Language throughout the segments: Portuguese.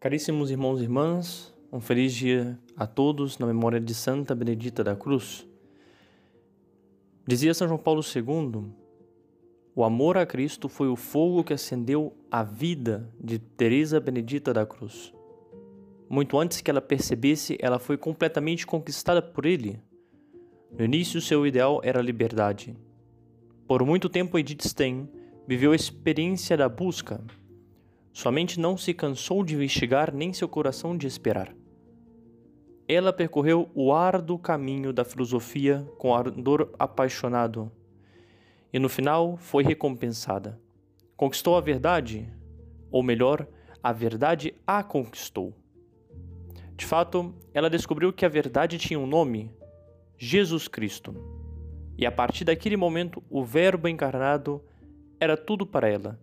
Caríssimos irmãos e irmãs, um feliz dia a todos na memória de Santa Benedita da Cruz. Dizia São João Paulo II: o amor a Cristo foi o fogo que acendeu a vida de Teresa Benedita da Cruz. Muito antes que ela percebesse, ela foi completamente conquistada por ele. No início, seu ideal era a liberdade. Por muito tempo, Edith Stein viveu a experiência da busca. Sua mente não se cansou de investigar, nem seu coração de esperar. Ela percorreu o árduo caminho da filosofia com ardor apaixonado e no final foi recompensada. Conquistou a verdade, ou melhor, a verdade a conquistou. De fato, ela descobriu que a verdade tinha um nome: Jesus Cristo. E a partir daquele momento, o Verbo encarnado era tudo para ela.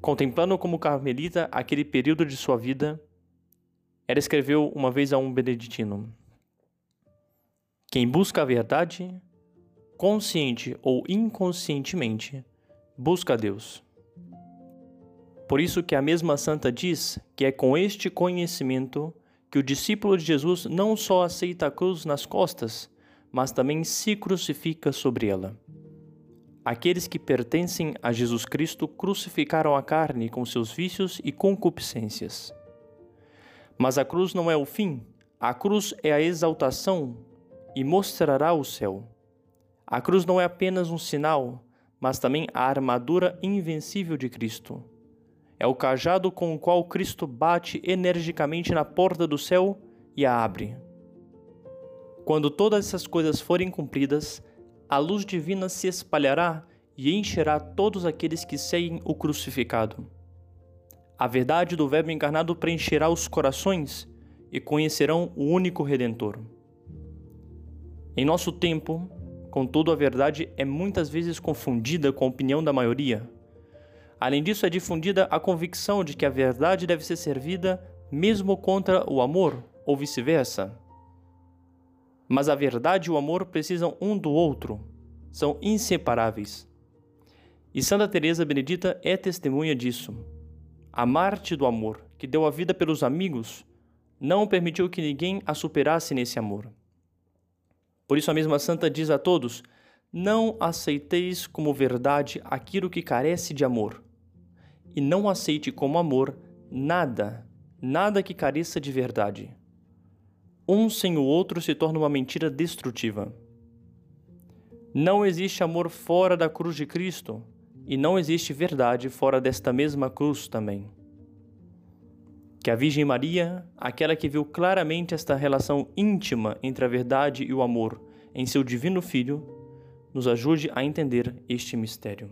Contemplando como carmelita aquele período de sua vida, ela escreveu uma vez a um beneditino: Quem busca a verdade, consciente ou inconscientemente, busca Deus. Por isso que a mesma santa diz que é com este conhecimento que o discípulo de Jesus não só aceita a cruz nas costas, mas também se crucifica sobre ela. Aqueles que pertencem a Jesus Cristo crucificaram a carne com seus vícios e concupiscências. Mas a cruz não é o fim, a cruz é a exaltação e mostrará o céu. A cruz não é apenas um sinal, mas também a armadura invencível de Cristo é o cajado com o qual Cristo bate energicamente na porta do céu e a abre. Quando todas essas coisas forem cumpridas, a luz divina se espalhará e encherá todos aqueles que seguem o crucificado. A verdade do Verbo encarnado preencherá os corações e conhecerão o único Redentor. Em nosso tempo, contudo, a verdade é muitas vezes confundida com a opinião da maioria Além disso, é difundida a convicção de que a verdade deve ser servida mesmo contra o amor, ou vice-versa. Mas a verdade e o amor precisam um do outro, são inseparáveis. E Santa Teresa Benedita é testemunha disso. A Marte do amor, que deu a vida pelos amigos, não permitiu que ninguém a superasse nesse amor. Por isso a mesma santa diz a todos: não aceiteis como verdade aquilo que carece de amor e não aceite como amor nada, nada que careça de verdade. Um sem o outro se torna uma mentira destrutiva. Não existe amor fora da cruz de Cristo e não existe verdade fora desta mesma cruz também. Que a Virgem Maria, aquela que viu claramente esta relação íntima entre a verdade e o amor em seu Divino Filho, nos ajude a entender este mistério.